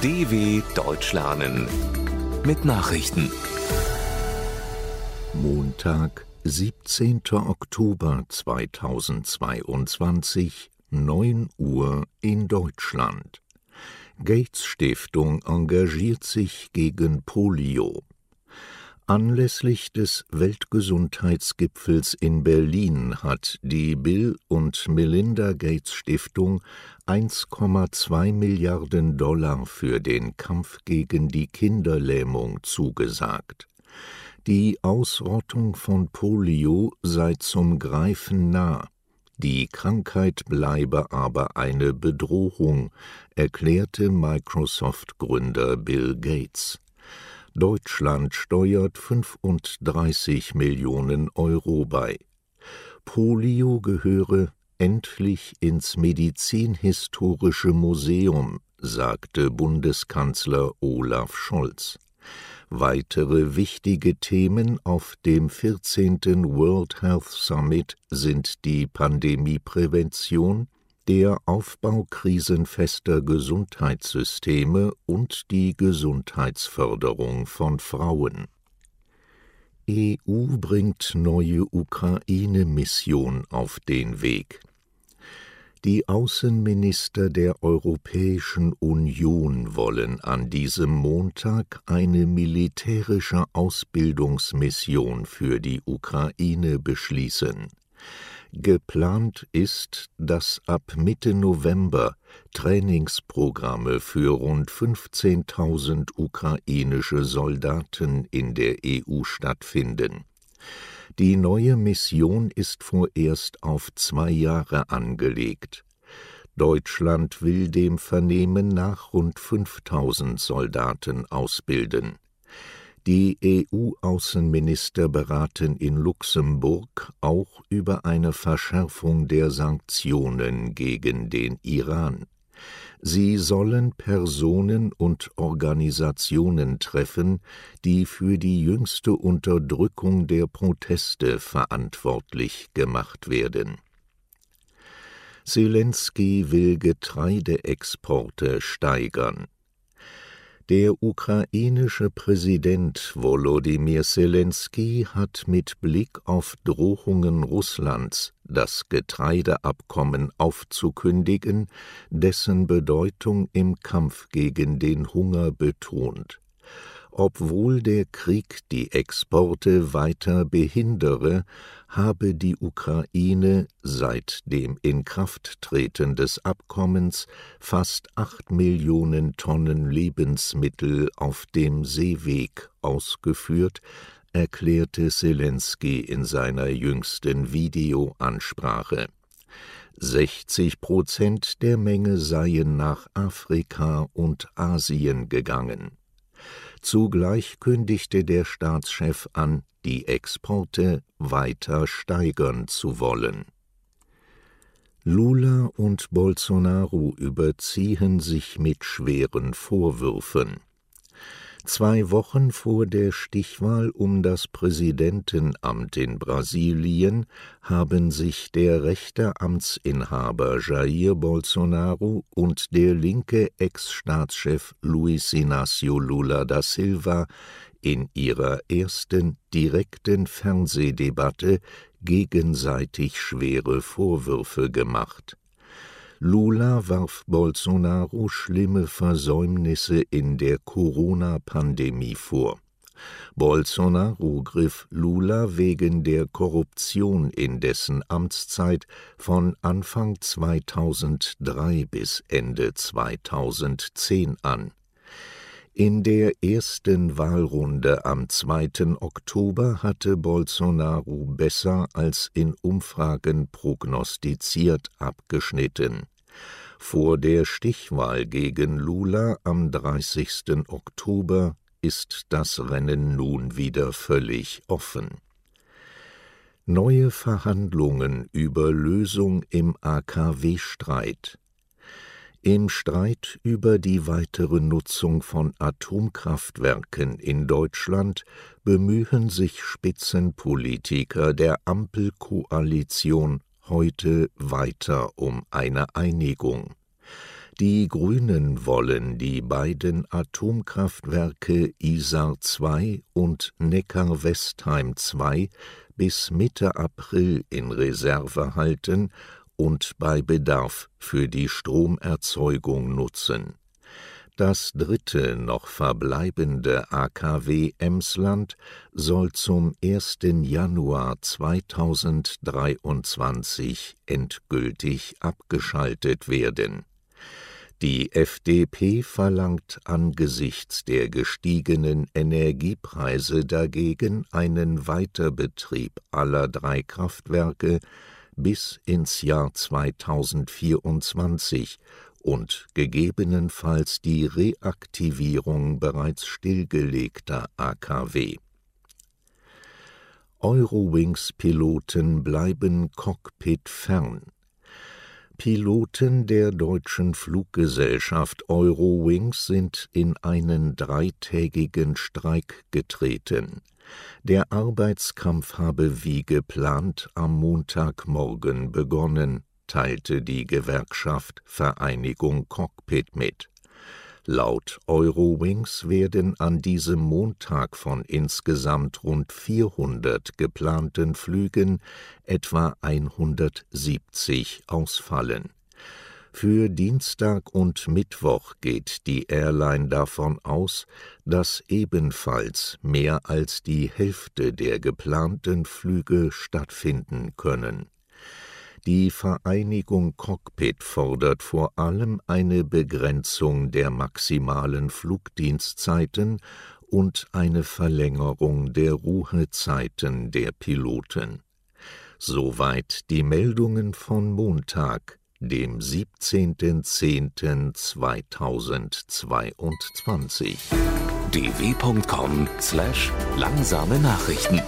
DW Deutsch lernen mit Nachrichten. Montag, 17. Oktober 2022, 9 Uhr in Deutschland. Gates Stiftung engagiert sich gegen Polio. Anlässlich des Weltgesundheitsgipfels in Berlin hat die Bill und Melinda Gates Stiftung 1,2 Milliarden Dollar für den Kampf gegen die Kinderlähmung zugesagt. Die Ausrottung von Polio sei zum Greifen nah. Die Krankheit bleibe aber eine Bedrohung, erklärte Microsoft-Gründer Bill Gates. Deutschland steuert 35 Millionen Euro bei. Polio gehöre endlich ins Medizinhistorische Museum, sagte Bundeskanzler Olaf Scholz. Weitere wichtige Themen auf dem 14. World Health Summit sind die Pandemieprävention, der Aufbau krisenfester Gesundheitssysteme und die Gesundheitsförderung von Frauen. EU bringt neue Ukraine-Mission auf den Weg. Die Außenminister der Europäischen Union wollen an diesem Montag eine militärische Ausbildungsmission für die Ukraine beschließen. Geplant ist, dass ab Mitte November Trainingsprogramme für rund 15.000 ukrainische Soldaten in der EU stattfinden. Die neue Mission ist vorerst auf zwei Jahre angelegt. Deutschland will dem Vernehmen nach rund 5000 Soldaten ausbilden. Die EU-Außenminister beraten in Luxemburg auch über eine Verschärfung der Sanktionen gegen den Iran. Sie sollen Personen und Organisationen treffen, die für die jüngste Unterdrückung der Proteste verantwortlich gemacht werden. Zelensky will Getreideexporte steigern. Der ukrainische Präsident Volodymyr Zelensky hat mit Blick auf Drohungen Russlands, das Getreideabkommen aufzukündigen, dessen Bedeutung im Kampf gegen den Hunger betont obwohl der Krieg die Exporte weiter behindere, habe die Ukraine seit dem Inkrafttreten des Abkommens fast acht Millionen Tonnen Lebensmittel auf dem Seeweg ausgeführt, erklärte Zelensky in seiner jüngsten Videoansprache. 60 Prozent der Menge seien nach Afrika und Asien gegangen. Zugleich kündigte der Staatschef an, die Exporte weiter steigern zu wollen. Lula und Bolsonaro überziehen sich mit schweren Vorwürfen. Zwei Wochen vor der Stichwahl um das Präsidentenamt in Brasilien haben sich der rechte Amtsinhaber Jair Bolsonaro und der linke Ex-Staatschef Luiz Inácio Lula da Silva in ihrer ersten direkten Fernsehdebatte gegenseitig schwere Vorwürfe gemacht Lula warf Bolsonaro schlimme Versäumnisse in der Corona-Pandemie vor. Bolsonaro griff Lula wegen der Korruption in dessen Amtszeit von Anfang 2003 bis Ende 2010 an. In der ersten Wahlrunde am 2. Oktober hatte Bolsonaro besser als in Umfragen prognostiziert abgeschnitten. Vor der Stichwahl gegen Lula am 30. Oktober ist das Rennen nun wieder völlig offen. Neue Verhandlungen über Lösung im AKW-Streit im Streit über die weitere Nutzung von Atomkraftwerken in Deutschland bemühen sich Spitzenpolitiker der Ampelkoalition heute weiter um eine Einigung. Die Grünen wollen die beiden Atomkraftwerke Isar II und Neckar-Westheim II bis Mitte April in Reserve halten und bei Bedarf für die Stromerzeugung nutzen. Das dritte noch verbleibende AKW Emsland soll zum 1. Januar 2023 endgültig abgeschaltet werden die FDP verlangt angesichts der gestiegenen Energiepreise dagegen einen Weiterbetrieb aller drei Kraftwerke bis ins Jahr 2024 und gegebenenfalls die Reaktivierung bereits stillgelegter AKW. Eurowings-Piloten bleiben cockpitfern Piloten der deutschen Fluggesellschaft Eurowings sind in einen dreitägigen Streik getreten. Der Arbeitskampf habe wie geplant am Montagmorgen begonnen, teilte die Gewerkschaft Vereinigung Cockpit mit Laut Eurowings werden an diesem Montag von insgesamt rund 400 geplanten Flügen etwa 170 ausfallen. Für Dienstag und Mittwoch geht die Airline davon aus, dass ebenfalls mehr als die Hälfte der geplanten Flüge stattfinden können die Vereinigung Cockpit fordert vor allem eine Begrenzung der maximalen Flugdienstzeiten und eine Verlängerung der Ruhezeiten der Piloten. Soweit die Meldungen von Montag, dem 17.10.2022. dw.com/langsame Nachrichten